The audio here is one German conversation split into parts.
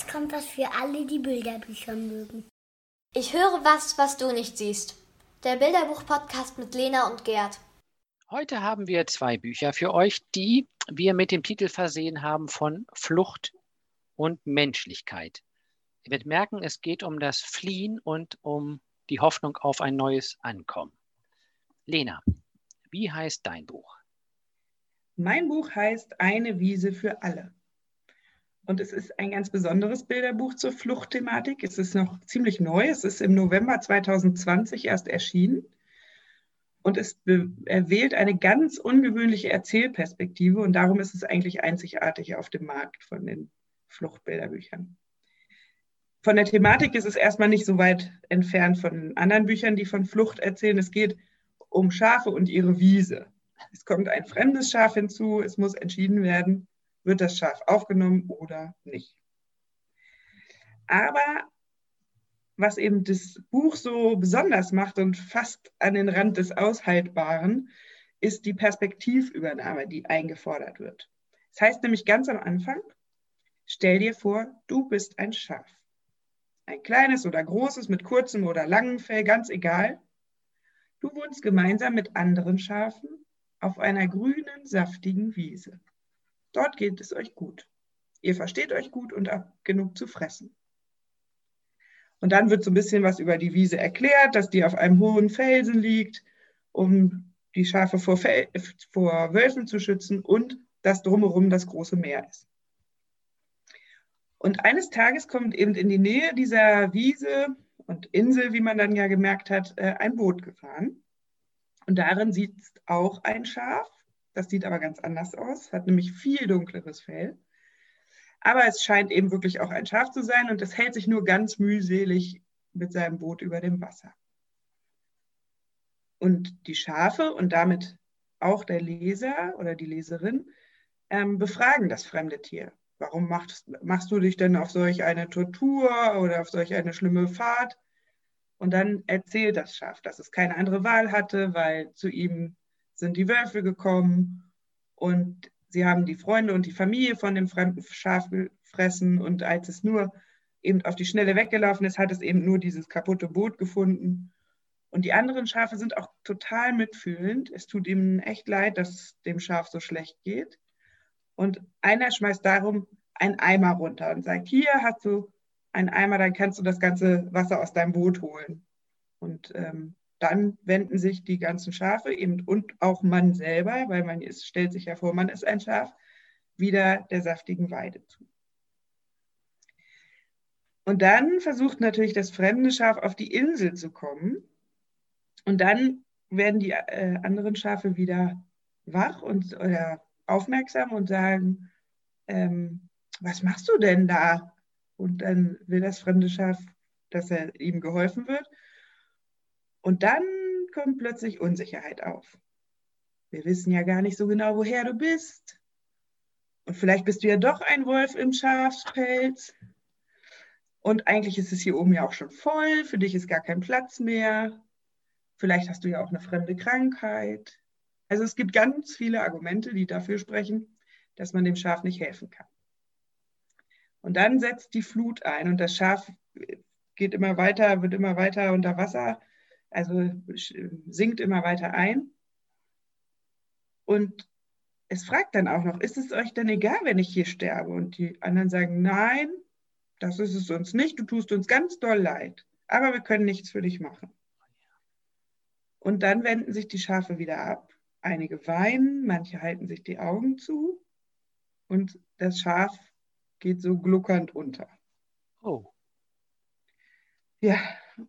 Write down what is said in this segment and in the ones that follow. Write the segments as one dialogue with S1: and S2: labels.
S1: Jetzt kommt was für alle, die Bilderbücher mögen.
S2: Ich höre was, was du nicht siehst. Der Bilderbuch-Podcast mit Lena und Gerd.
S3: Heute haben wir zwei Bücher für euch, die wir mit dem Titel versehen haben von Flucht und Menschlichkeit. Ihr werdet merken, es geht um das Fliehen und um die Hoffnung auf ein neues Ankommen. Lena, wie heißt dein Buch?
S4: Mein Buch heißt Eine Wiese für alle. Und es ist ein ganz besonderes Bilderbuch zur Fluchtthematik. Es ist noch ziemlich neu. Es ist im November 2020 erst erschienen. Und es wählt eine ganz ungewöhnliche Erzählperspektive. Und darum ist es eigentlich einzigartig auf dem Markt von den Fluchtbilderbüchern. Von der Thematik ist es erstmal nicht so weit entfernt von anderen Büchern, die von Flucht erzählen. Es geht um Schafe und ihre Wiese. Es kommt ein fremdes Schaf hinzu. Es muss entschieden werden, wird das Schaf aufgenommen oder nicht. Aber was eben das Buch so besonders macht und fast an den Rand des Aushaltbaren, ist die Perspektivübernahme, die eingefordert wird. Das heißt nämlich ganz am Anfang, stell dir vor, du bist ein Schaf. Ein kleines oder großes mit kurzem oder langem Fell, ganz egal. Du wohnst gemeinsam mit anderen Schafen auf einer grünen, saftigen Wiese. Dort geht es euch gut. Ihr versteht euch gut und habt genug zu fressen. Und dann wird so ein bisschen was über die Wiese erklärt, dass die auf einem hohen Felsen liegt, um die Schafe vor, Fel vor Wölfen zu schützen und dass drumherum das große Meer ist. Und eines Tages kommt eben in die Nähe dieser Wiese und Insel, wie man dann ja gemerkt hat, äh, ein Boot gefahren. Und darin sitzt auch ein Schaf das sieht aber ganz anders aus, hat nämlich viel dunkleres Fell. Aber es scheint eben wirklich auch ein Schaf zu sein und es hält sich nur ganz mühselig mit seinem Boot über dem Wasser. Und die Schafe und damit auch der Leser oder die Leserin ähm, befragen das fremde Tier. Warum machst, machst du dich denn auf solch eine Tortur oder auf solch eine schlimme Fahrt? Und dann erzählt das Schaf, dass es keine andere Wahl hatte, weil zu ihm sind die Wölfe gekommen und sie haben die Freunde und die Familie von dem fremden Schaf gefressen und als es nur eben auf die Schnelle weggelaufen ist, hat es eben nur dieses kaputte Boot gefunden. Und die anderen Schafe sind auch total mitfühlend. Es tut ihnen echt leid, dass dem Schaf so schlecht geht. Und einer schmeißt darum einen Eimer runter und sagt, hier hast du einen Eimer, dann kannst du das ganze Wasser aus deinem Boot holen. Und ähm, dann wenden sich die ganzen Schafe eben und auch man selber, weil man ist, stellt sich ja vor, man ist ein Schaf, wieder der saftigen Weide zu. Und dann versucht natürlich das fremde Schaf auf die Insel zu kommen. Und dann werden die äh, anderen Schafe wieder wach und oder aufmerksam und sagen, ähm, was machst du denn da? Und dann will das fremde Schaf, dass er ihm geholfen wird. Und dann kommt plötzlich Unsicherheit auf. Wir wissen ja gar nicht so genau, woher du bist. Und vielleicht bist du ja doch ein Wolf im Schafspelz. Und eigentlich ist es hier oben ja auch schon voll. Für dich ist gar kein Platz mehr. Vielleicht hast du ja auch eine fremde Krankheit. Also es gibt ganz viele Argumente, die dafür sprechen, dass man dem Schaf nicht helfen kann. Und dann setzt die Flut ein und das Schaf geht immer weiter, wird immer weiter unter Wasser also sinkt immer weiter ein. Und es fragt dann auch noch, ist es euch denn egal, wenn ich hier sterbe? Und die anderen sagen, nein, das ist es uns nicht, du tust uns ganz doll leid, aber wir können nichts für dich machen. Und dann wenden sich die Schafe wieder ab. Einige weinen, manche halten sich die Augen zu und das Schaf geht so gluckernd unter.
S3: Oh.
S4: Ja,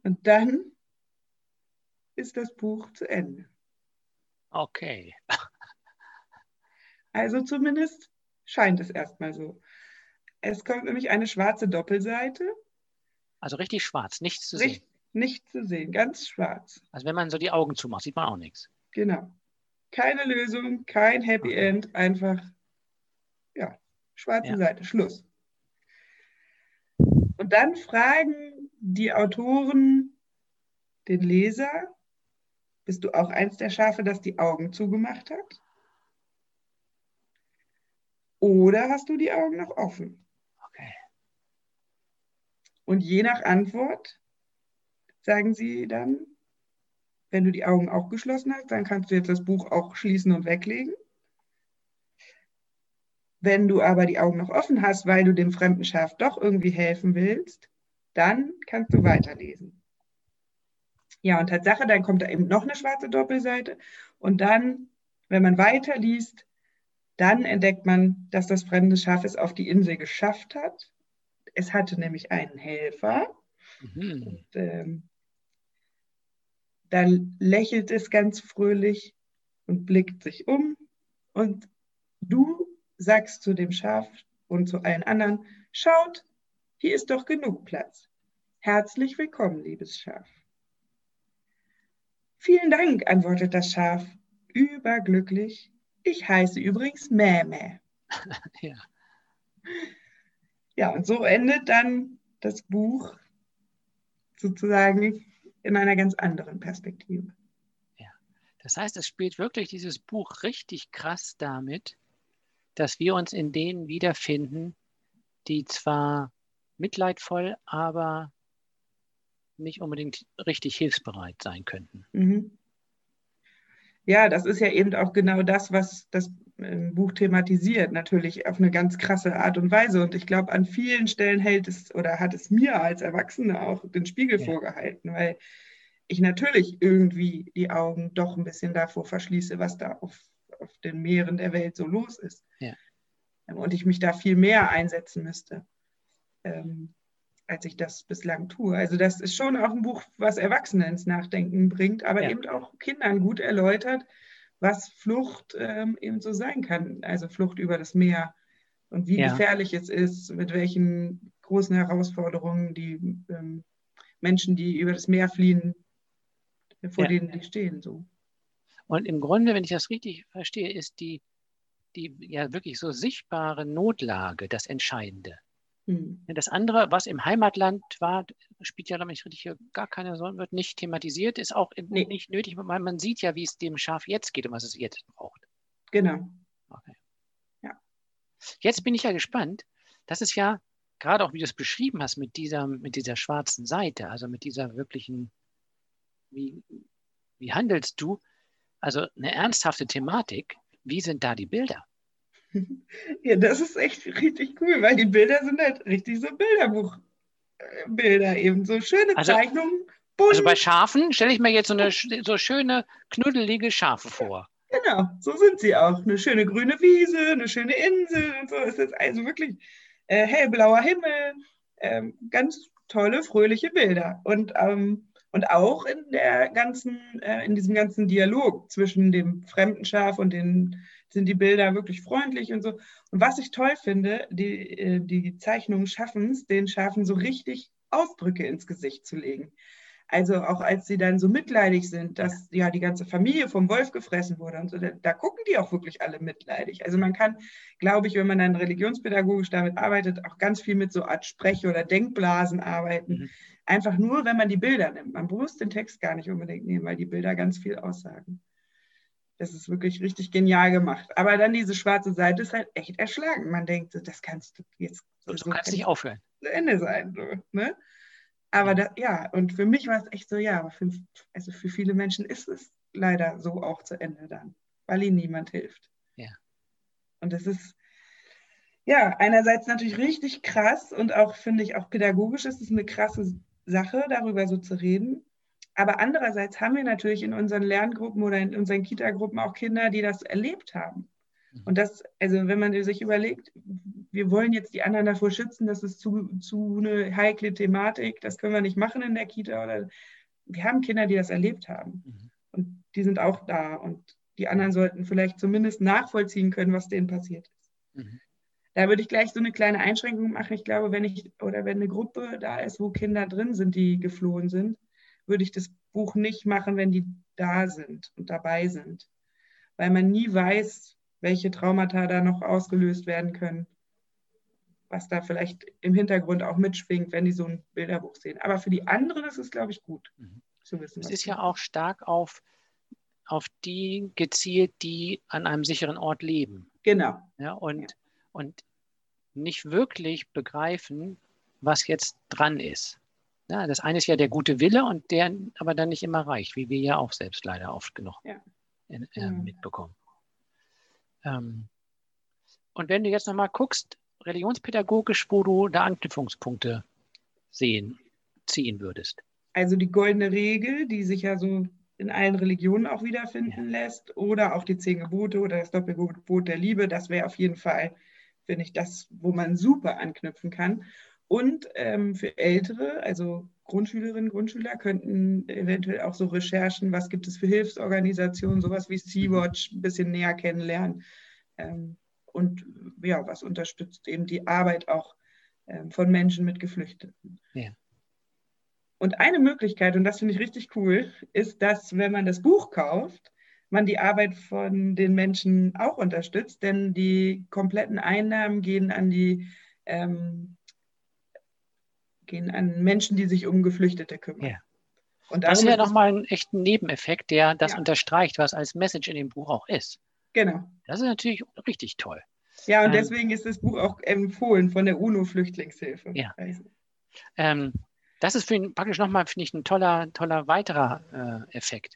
S4: und dann ist das Buch zu Ende.
S3: Okay.
S4: Also zumindest scheint es erstmal so. Es kommt nämlich eine schwarze Doppelseite.
S3: Also richtig schwarz, nichts zu
S4: Richt,
S3: sehen.
S4: Nichts zu sehen, ganz schwarz.
S3: Also wenn man so die Augen zumacht, sieht man auch nichts.
S4: Genau. Keine Lösung, kein Happy okay. End, einfach, ja, schwarze ja. Seite, Schluss. Und dann fragen die Autoren den Leser, bist du auch eins der Schafe, das die Augen zugemacht hat? Oder hast du die Augen noch offen?
S3: Okay.
S4: Und je nach Antwort sagen sie dann, wenn du die Augen auch geschlossen hast, dann kannst du jetzt das Buch auch schließen und weglegen. Wenn du aber die Augen noch offen hast, weil du dem fremden Schaf doch irgendwie helfen willst, dann kannst du weiterlesen. Ja, und Tatsache, dann kommt da eben noch eine schwarze Doppelseite. Und dann, wenn man weiterliest, dann entdeckt man, dass das fremde Schaf es auf die Insel geschafft hat. Es hatte nämlich einen Helfer. Mhm. Und, ähm, dann lächelt es ganz fröhlich und blickt sich um. Und du sagst zu dem Schaf und zu allen anderen, schaut, hier ist doch genug Platz. Herzlich willkommen, liebes Schaf. Vielen Dank, antwortet das Schaf, überglücklich. Ich heiße übrigens Mähmäh. ja. ja, und so endet dann das Buch sozusagen in einer ganz anderen Perspektive.
S3: Ja, das heißt, es spielt wirklich dieses Buch richtig krass damit, dass wir uns in denen wiederfinden, die zwar mitleidvoll, aber nicht unbedingt richtig hilfsbereit sein könnten. Mhm.
S4: Ja, das ist ja eben auch genau das, was das ähm, Buch thematisiert, natürlich auf eine ganz krasse Art und Weise. Und ich glaube, an vielen Stellen hält es oder hat es mir als Erwachsene auch den Spiegel ja. vorgehalten, weil ich natürlich irgendwie die Augen doch ein bisschen davor verschließe, was da auf auf den Meeren der Welt so los ist. Ja. Ähm, und ich mich da viel mehr einsetzen müsste, ähm, als ich das bislang tue. Also das ist schon auch ein Buch, was Erwachsene ins Nachdenken bringt, aber ja. eben auch Kindern gut erläutert, was Flucht ähm, eben so sein kann. Also Flucht über das Meer und wie ja. gefährlich es ist, mit welchen großen Herausforderungen die ähm, Menschen, die über das Meer fliehen, vor denen die stehen. So.
S3: Und im Grunde, wenn ich das richtig verstehe, ist die, die ja wirklich so sichtbare Notlage das Entscheidende. Mhm. Das andere, was im Heimatland war, spielt ja, glaube ich, richtig gar keine Rolle, wird nicht thematisiert, ist auch nee. nicht nötig, weil man sieht ja, wie es dem Schaf jetzt geht und was es jetzt braucht.
S4: Genau. Okay.
S3: Ja. Jetzt bin ich ja gespannt. Das ist ja gerade auch, wie du es beschrieben hast, mit dieser, mit dieser schwarzen Seite, also mit dieser wirklichen, wie, wie handelst du? Also eine ernsthafte Thematik. Wie sind da die Bilder?
S4: Ja, das ist echt richtig cool, weil die Bilder sind halt richtig so Bilderbuchbilder eben, so schöne also, Zeichnungen.
S3: Bunt. Also bei Schafen stelle ich mir jetzt so eine so schöne, knuddelige Schafe vor.
S4: Genau, so sind sie auch. Eine schöne grüne Wiese, eine schöne Insel und so. Es ist also wirklich äh, hellblauer Himmel, ähm, ganz tolle, fröhliche Bilder. Und ähm, und auch in der ganzen, äh, in diesem ganzen Dialog zwischen dem fremden Schaf und den sind die Bilder wirklich freundlich und so. Und was ich toll finde, die, äh, die Zeichnungen schaffen es, den Schafen so richtig Ausdrücke ins Gesicht zu legen. Also auch als sie dann so mitleidig sind, dass ja die ganze Familie vom Wolf gefressen wurde und so, da, da, gucken die auch wirklich alle mitleidig. Also man kann, glaube ich, wenn man dann religionspädagogisch damit arbeitet, auch ganz viel mit so Art Sprech- oder Denkblasen arbeiten. Mhm. Einfach nur, wenn man die Bilder nimmt. Man muss den Text gar nicht unbedingt nehmen, weil die Bilder ganz viel aussagen. Das ist wirklich richtig genial gemacht. Aber dann diese schwarze Seite ist halt echt erschlagen. Man denkt, das kannst du jetzt.
S3: So, so kannst nicht aufhören.
S4: Zu Ende sein. So, ne? Aber da, ja, und für mich war es echt so, ja, aber für, also für viele Menschen ist es leider so auch zu Ende dann, weil ihnen niemand hilft.
S3: Ja.
S4: Und das ist, ja, einerseits natürlich richtig krass und auch, finde ich, auch pädagogisch ist es eine krasse Sache, darüber so zu reden. Aber andererseits haben wir natürlich in unseren Lerngruppen oder in unseren Kita-Gruppen auch Kinder, die das erlebt haben. Mhm. Und das, also wenn man sich überlegt, wir wollen jetzt die anderen davor schützen, das ist zu, zu eine heikle Thematik, das können wir nicht machen in der Kita oder wir haben Kinder, die das erlebt haben. Mhm. Und die sind auch da und die anderen sollten vielleicht zumindest nachvollziehen können, was denen passiert ist. Mhm. Da würde ich gleich so eine kleine Einschränkung machen. Ich glaube, wenn ich oder wenn eine Gruppe da ist, wo Kinder drin sind, die geflohen sind, würde ich das Buch nicht machen, wenn die da sind und dabei sind. Weil man nie weiß, welche Traumata da noch ausgelöst werden können, was da vielleicht im Hintergrund auch mitschwingt, wenn die so ein Bilderbuch sehen. Aber für die anderen ist es, glaube ich, gut
S3: mhm. zu wissen. Es ist ja auch stark auf, auf die gezielt, die an einem sicheren Ort leben.
S4: Genau.
S3: Ja, und ja und nicht wirklich begreifen, was jetzt dran ist. Ja, das eine ist ja der gute Wille und der aber dann nicht immer reicht, wie wir ja auch selbst leider oft genug
S4: Ja.
S3: in, äh,
S4: Mhm.
S3: mitbekommen. Ähm, und wenn du jetzt nochmal guckst, religionspädagogisch, wo du da Anknüpfungspunkte sehen, ziehen würdest.
S4: Also die goldene Regel, die sich ja so in allen Religionen auch wiederfinden lässt, oder auch die zehn Gebote oder das Doppelgebot der Liebe, das wäre auf jeden Fall, finde ich, das, wo man super anknüpfen kann. Und ähm, für Ältere, also Grundschülerinnen, Grundschüler, könnten eventuell auch so Recherchen, was gibt es für Hilfsorganisationen, sowas wie Sea-Watch, ein bisschen näher kennenlernen. Ähm, und ja, was unterstützt eben die Arbeit auch ähm, von Menschen mit Geflüchteten.
S3: Ja.
S4: Und eine Möglichkeit, und das finde ich richtig cool, ist, dass wenn man das Buch kauft, man die Arbeit von den Menschen auch unterstützt, denn die kompletten Einnahmen gehen an die ähm, gehen an Menschen, die sich um Geflüchtete kümmern.
S3: Ja.
S4: Und
S3: Das ist ja nochmal ein echten Nebeneffekt, der das
S4: Ja.
S3: unterstreicht, was als Message in dem Buch auch ist.
S4: Genau.
S3: Das ist natürlich richtig toll.
S4: Ja, und
S3: Ähm,
S4: deswegen ist das Buch auch empfohlen von der UNO-Flüchtlingshilfe.
S3: Ja. Ähm, das ist für ihn praktisch nochmal, finde ich, ein toller, toller weiterer äh, Effekt.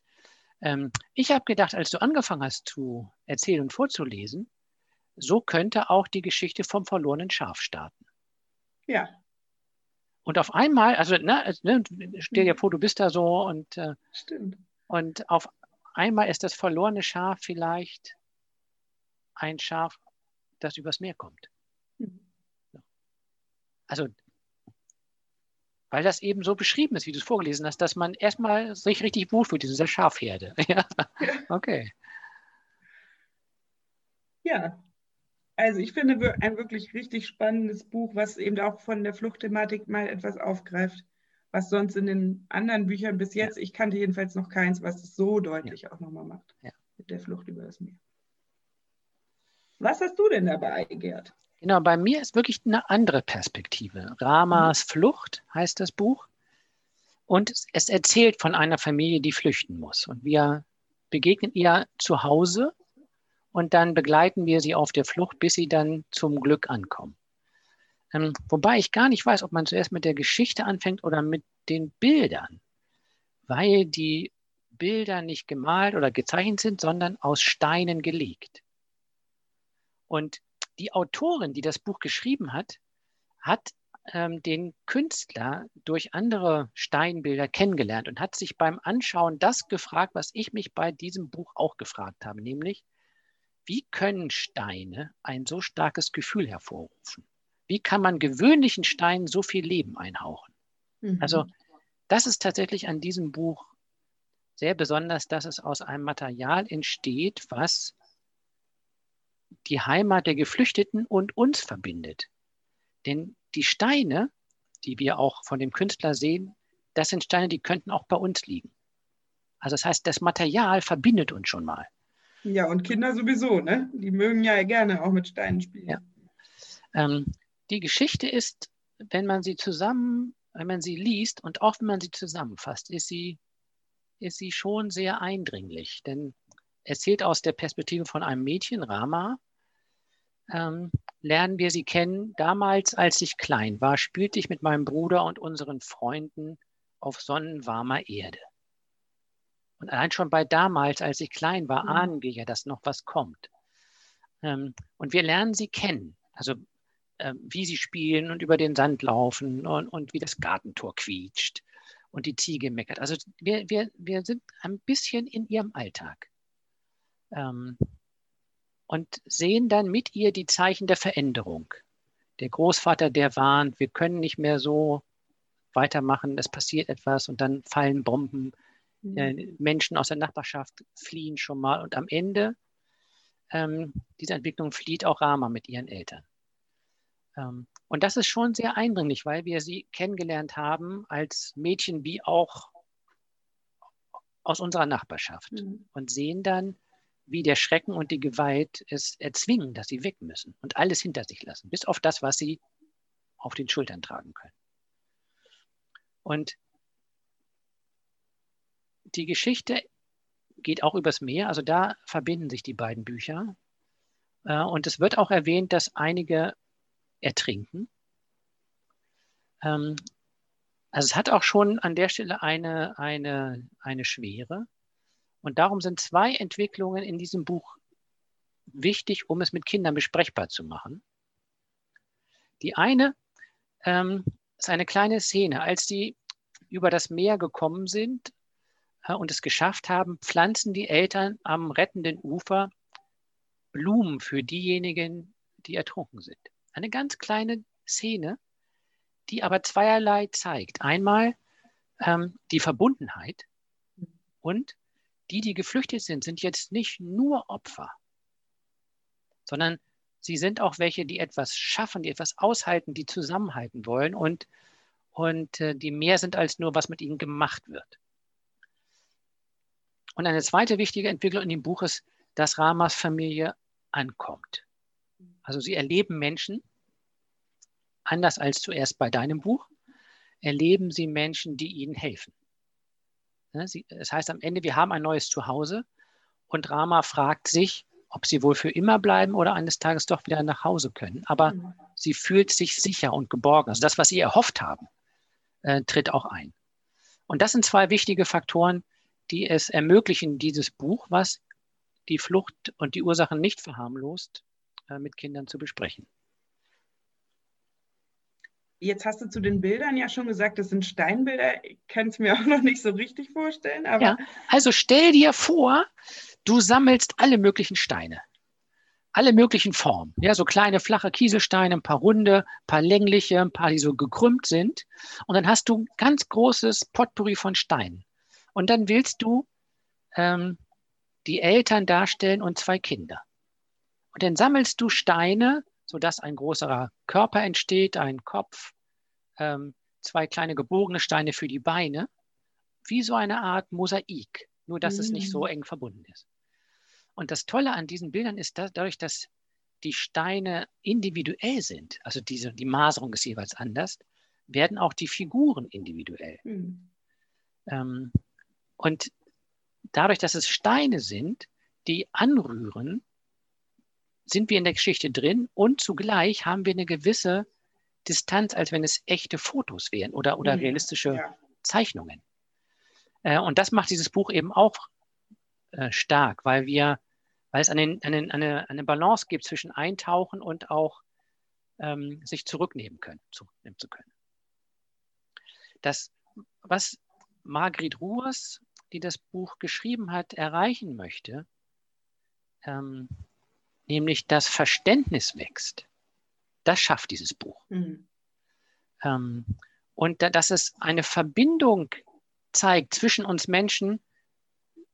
S3: Ähm, ich habe gedacht, als du angefangen hast zu erzählen und vorzulesen, so könnte auch die Geschichte vom verlorenen Schaf starten.
S4: ja,
S3: Und auf einmal, also ne, ne, stell dir vor, du bist da so und, äh,
S4: stimmt.
S3: und auf einmal ist das verlorene Schaf vielleicht ein Schaf, das übers Meer kommt.
S4: Mhm.
S3: Also, weil das eben so beschrieben ist, wie du es vorgelesen hast, dass man erstmal sich richtig wohlfühlt in dieser Schafherde. ja, okay.
S4: Ja, also ich finde ein wirklich richtig spannendes Buch, was eben auch von der Fluchtthematik mal etwas aufgreift, was sonst in den anderen Büchern bis jetzt, ich kannte jedenfalls noch keins, was es so deutlich auch nochmal macht
S3: Ja.
S4: mit der Flucht über das Meer. Was hast du denn dabei, Gerd?
S3: Genau, bei mir ist wirklich eine andere Perspektive. Ramas Flucht heißt das Buch. Und es erzählt von einer Familie, die flüchten muss. Und wir begegnen ihr zu Hause und dann begleiten wir sie auf der Flucht, bis sie dann zum Glück ankommen. Ähm, wobei ich gar nicht weiß, ob man zuerst mit der Geschichte anfängt oder mit den Bildern, weil die Bilder nicht gemalt oder gezeichnet sind, sondern aus Steinen gelegt. Und die Autorin, die das Buch geschrieben hat, hat ähm, den Künstler durch andere Steinbilder kennengelernt und hat sich beim Anschauen das gefragt, was ich mich bei diesem Buch auch gefragt habe, nämlich, wie können Steine ein so starkes Gefühl hervorrufen? Wie kann man gewöhnlichen Steinen so viel Leben einhauchen?
S4: Mhm.
S3: Also das ist tatsächlich an diesem Buch sehr besonders, dass es aus einem Material entsteht, was die Heimat der Geflüchteten und uns verbindet. Denn die Steine, die wir auch von dem Künstler sehen, das sind Steine, die könnten auch bei uns liegen. Also das heißt, das Material verbindet uns schon mal.
S4: Ja, und Kinder sowieso, ne? Die mögen ja gerne auch mit Steinen spielen.
S3: Ja. Ähm, die Geschichte ist, wenn man sie zusammen, wenn man sie liest und auch wenn man sie zusammenfasst, ist sie, ist sie schon sehr eindringlich. Denn erzählt aus der Perspektive von einem Mädchen, Rama, ähm, lernen wir sie kennen. Damals, als ich klein war, spielte ich mit meinem Bruder und unseren Freunden auf sonnenwarmer Erde. Und allein schon bei damals, als ich klein war,
S4: Mhm.
S3: ahnen wir ja, dass noch was kommt. Ähm, und wir lernen sie kennen. Also ähm, wie sie spielen und über den Sand laufen und, und wie das Gartentor quietscht und die Ziege meckert. Also wir, wir, wir sind ein bisschen in ihrem Alltag ähm, und sehen dann mit ihr die Zeichen der Veränderung. Der Großvater, der warnt, wir können nicht mehr so weitermachen, es passiert etwas und dann fallen Bomben.
S4: Mhm.
S3: Menschen aus der Nachbarschaft fliehen schon mal und am Ende ähm, dieser Entwicklung flieht auch Rama mit ihren Eltern. Ähm, und das ist schon sehr eindringlich, weil wir sie kennengelernt haben als Mädchen wie auch aus unserer Nachbarschaft
S4: Mhm.
S3: und sehen dann, wie der Schrecken und die Gewalt es erzwingen, dass sie weg müssen und alles hinter sich lassen, bis auf das, was sie auf den Schultern tragen können. Und die Geschichte geht auch übers Meer, also da verbinden sich die beiden Bücher. Äh, Und es wird auch erwähnt, dass einige ertrinken. Ähm, also es hat auch schon an der Stelle eine, eine, eine Schwere. Und darum sind zwei Entwicklungen in diesem Buch wichtig, um es mit Kindern besprechbar zu machen. Die eine ähm, ist eine kleine Szene, als die über das Meer gekommen sind äh, und es geschafft haben, pflanzen die Eltern am rettenden Ufer Blumen für diejenigen, die ertrunken sind. Eine ganz kleine Szene, die aber zweierlei zeigt. Einmal ähm, die Verbundenheit und die, die geflüchtet sind, sind jetzt nicht nur Opfer, sondern sie sind auch welche, die etwas schaffen, die etwas aushalten, die zusammenhalten wollen und, und äh, die mehr sind als nur, was mit ihnen gemacht wird. Und eine zweite wichtige Entwicklung in dem Buch ist, dass Ramas Familie ankommt. Also sie erleben Menschen, anders als zuerst bei deinem Buch, erleben sie Menschen, die ihnen helfen. Ne, das heißt am Ende, wir haben ein neues Zuhause und Rama fragt sich, ob sie wohl für immer bleiben oder eines Tages doch wieder nach Hause können. Aber mhm. sie fühlt sich sicher und geborgen. Also das, was sie erhofft haben, äh, tritt auch ein. Und das sind zwei wichtige Faktoren, die es ermöglichen, dieses Buch, was die Flucht und die Ursachen nicht verharmlost, äh, mit Kindern zu besprechen.
S4: Jetzt hast du zu den Bildern ja schon gesagt, das sind Steinbilder. Ich kann es mir auch noch nicht so richtig vorstellen. Aber
S3: ja, also stell dir vor, du sammelst alle möglichen Steine. Alle möglichen Formen. Ja, so kleine flache Kieselsteine, ein paar runde, ein paar längliche, ein paar, die so gekrümmt sind. Und dann hast du ein ganz großes Potpourri von Steinen. Und dann willst du ähm, die Eltern darstellen und zwei Kinder. Und dann sammelst du Steine sodass ein größerer Körper entsteht, ein Kopf, ähm, zwei kleine gebogene Steine für die Beine, wie so eine Art Mosaik, nur dass mm. es nicht so mm. eng verbunden ist. Und das Tolle an diesen Bildern ist, dass dadurch, dass die Steine individuell sind, also diese, die Maserung ist jeweils anders, werden auch die Figuren individuell. Mm. Ähm, und dadurch, dass es Steine sind, die anrühren, sind wir in der Geschichte drin und zugleich haben wir eine gewisse Distanz, als wenn es echte Fotos wären oder, oder mhm. realistische ja. Zeichnungen. Äh, und das macht dieses Buch eben auch äh, stark, weil wir, weil es eine, eine, eine, eine Balance gibt zwischen Eintauchen und auch ähm, sich zurücknehmen können, zurücknehmen zu können. Das, was Margret Ruhrs, die das Buch geschrieben hat, erreichen möchte, ähm, nämlich das Verständnis wächst. Das schafft dieses Buch. Mhm. Ähm, und da, dass es eine Verbindung zeigt zwischen uns Menschen,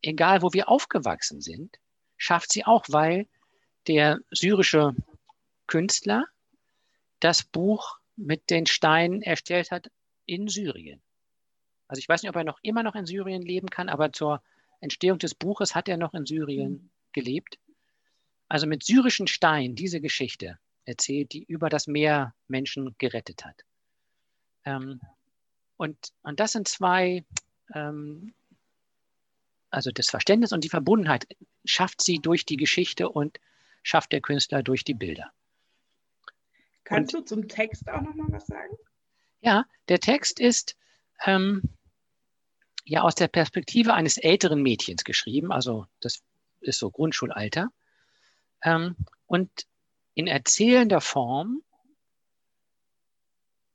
S3: egal wo wir aufgewachsen sind, schafft sie auch, weil der syrische Künstler das Buch mit den Steinen erstellt hat in Syrien. Also ich weiß nicht, ob er noch immer noch in Syrien leben kann, aber zur Entstehung des Buches hat er noch in Syrien mhm. gelebt. Also mit syrischen Steinen diese Geschichte erzählt, die über das Meer Menschen gerettet hat. Ähm, und, und das sind zwei, ähm, also das Verständnis und die Verbundenheit schafft sie durch die Geschichte und schafft der Künstler durch die Bilder.
S4: Kannst und, du zum Text auch noch mal was sagen?
S3: Ja, der Text ist ähm, ja aus der Perspektive eines älteren Mädchens geschrieben, also das ist so Grundschulalter. Ähm, und in erzählender Form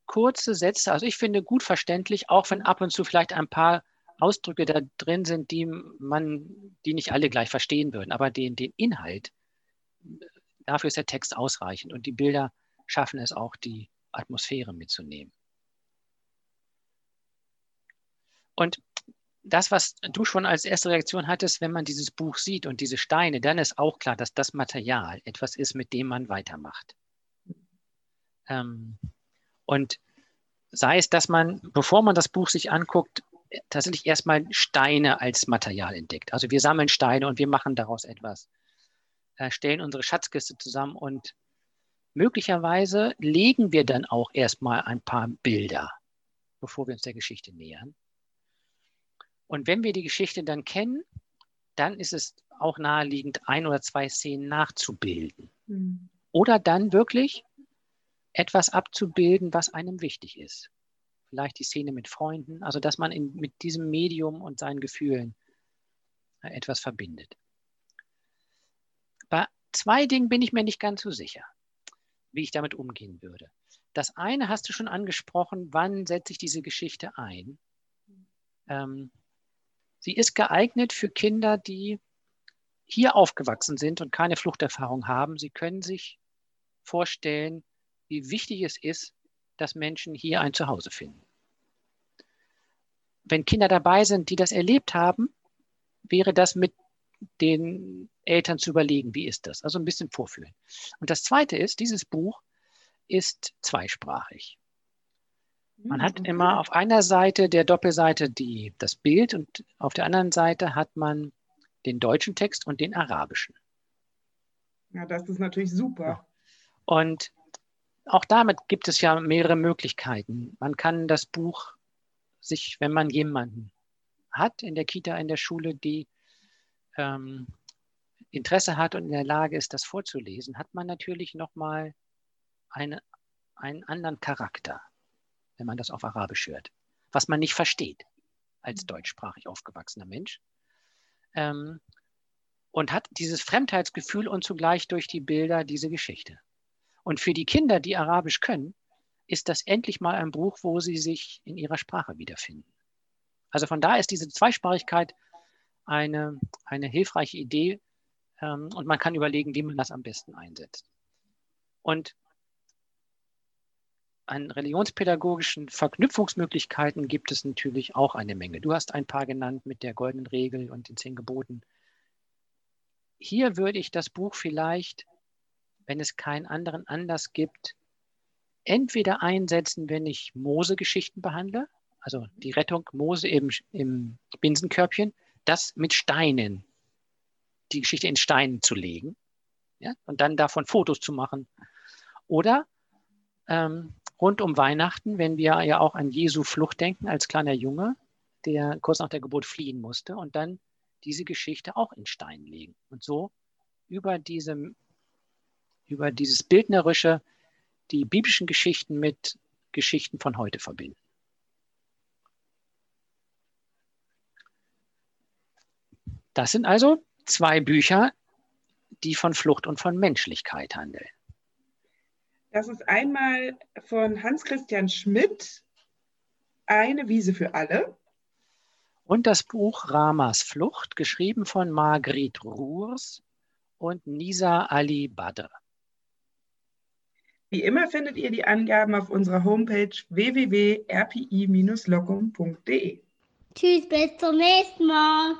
S3: kurze Sätze, also ich finde gut verständlich, auch wenn ab und zu vielleicht ein paar Ausdrücke da drin sind, die man, die nicht alle gleich verstehen würden, aber den, den Inhalt, dafür ist der Text ausreichend und die Bilder schaffen es auch, die Atmosphäre mitzunehmen. Und das, was du schon als erste Reaktion hattest, wenn man dieses Buch sieht und diese Steine, dann ist auch klar, dass das Material etwas ist, mit dem man weitermacht. Ähm, und sei es, dass man, bevor man das Buch sich anguckt, tatsächlich erstmal Steine als Material entdeckt. Also wir sammeln Steine und wir machen daraus etwas, äh, stellen unsere Schatzkiste zusammen und möglicherweise legen wir dann auch erstmal ein paar Bilder, bevor wir uns der Geschichte nähern. Und wenn wir die Geschichte dann kennen, dann ist es auch naheliegend, ein oder zwei Szenen nachzubilden. Mhm. Oder dann wirklich etwas abzubilden, was einem wichtig ist. vielleicht die Szene mit Freunden, also dass man in, mit diesem Medium und seinen Gefühlen äh, etwas verbindet. Bei zwei Dingen bin ich mir nicht ganz so sicher, wie ich damit umgehen würde. Das eine hast du schon angesprochen, wann setze ich diese Geschichte ein? Ähm, sie ist geeignet für Kinder, die hier aufgewachsen sind und keine Fluchterfahrung haben. Sie können sich vorstellen, wie wichtig es ist, dass Menschen hier ein Zuhause finden. Wenn Kinder dabei sind, die das erlebt haben, wäre das mit den Eltern zu überlegen, wie ist das? Also ein bisschen vorfühlen. Und das Zweite ist, dieses Buch ist zweisprachig. Man hat
S4: Mhm.
S3: immer auf einer Seite der Doppelseite die, das Bild und auf der anderen Seite hat man den deutschen Text und den arabischen.
S4: Ja, das ist natürlich super.
S3: Und auch damit gibt es ja mehrere Möglichkeiten. Man kann das Buch sich, wenn man jemanden hat in der Kita, in der Schule, die ähm, Interesse hat und in der Lage ist, das vorzulesen, hat man natürlich nochmal eine, einen anderen Charakter, wenn man das auf Arabisch hört, was man nicht versteht als deutschsprachig aufgewachsener Mensch. Ähm, und hat dieses Fremdheitsgefühl und zugleich durch die Bilder diese Geschichte. Und für die Kinder, die Arabisch können, ist das endlich mal ein Buch, wo sie sich in ihrer Sprache wiederfinden. Also von daher ist diese Zweisprachigkeit eine, eine hilfreiche Idee ähm, und man kann überlegen, wie man das am besten einsetzt. Und an religionspädagogischen Verknüpfungsmöglichkeiten gibt es natürlich auch eine Menge. Du hast ein paar genannt mit der goldenen Regel und den zehn Geboten. Hier würde ich das Buch vielleicht, wenn es keinen anderen Anlass gibt, entweder einsetzen, wenn ich Mose-Geschichten behandle, also die Rettung Mose im, im Binsenkörbchen, das mit Steinen, die Geschichte in Steinen zu legen ja, und dann davon Fotos zu machen. Oder ähm, rund um Weihnachten, wenn wir ja auch an Jesu Flucht denken als kleiner Junge, der kurz nach der Geburt fliehen musste und dann diese Geschichte auch in Stein legen und so über, diese, über dieses Bildnerische die biblischen Geschichten mit Geschichten von heute verbinden. Das sind also zwei Bücher, die von Flucht und von Menschlichkeit handeln.
S4: Das ist einmal von Hans-Christian Schmidt, Eine Wiese für alle.
S3: Und das Buch Ramas Flucht, geschrieben von Margrit Ruhrs und Nisa Ali Badr.
S4: Wie immer findet ihr die Angaben auf unserer Homepage www.rpi-locum.de.
S1: Tschüss, bis zum nächsten Mal.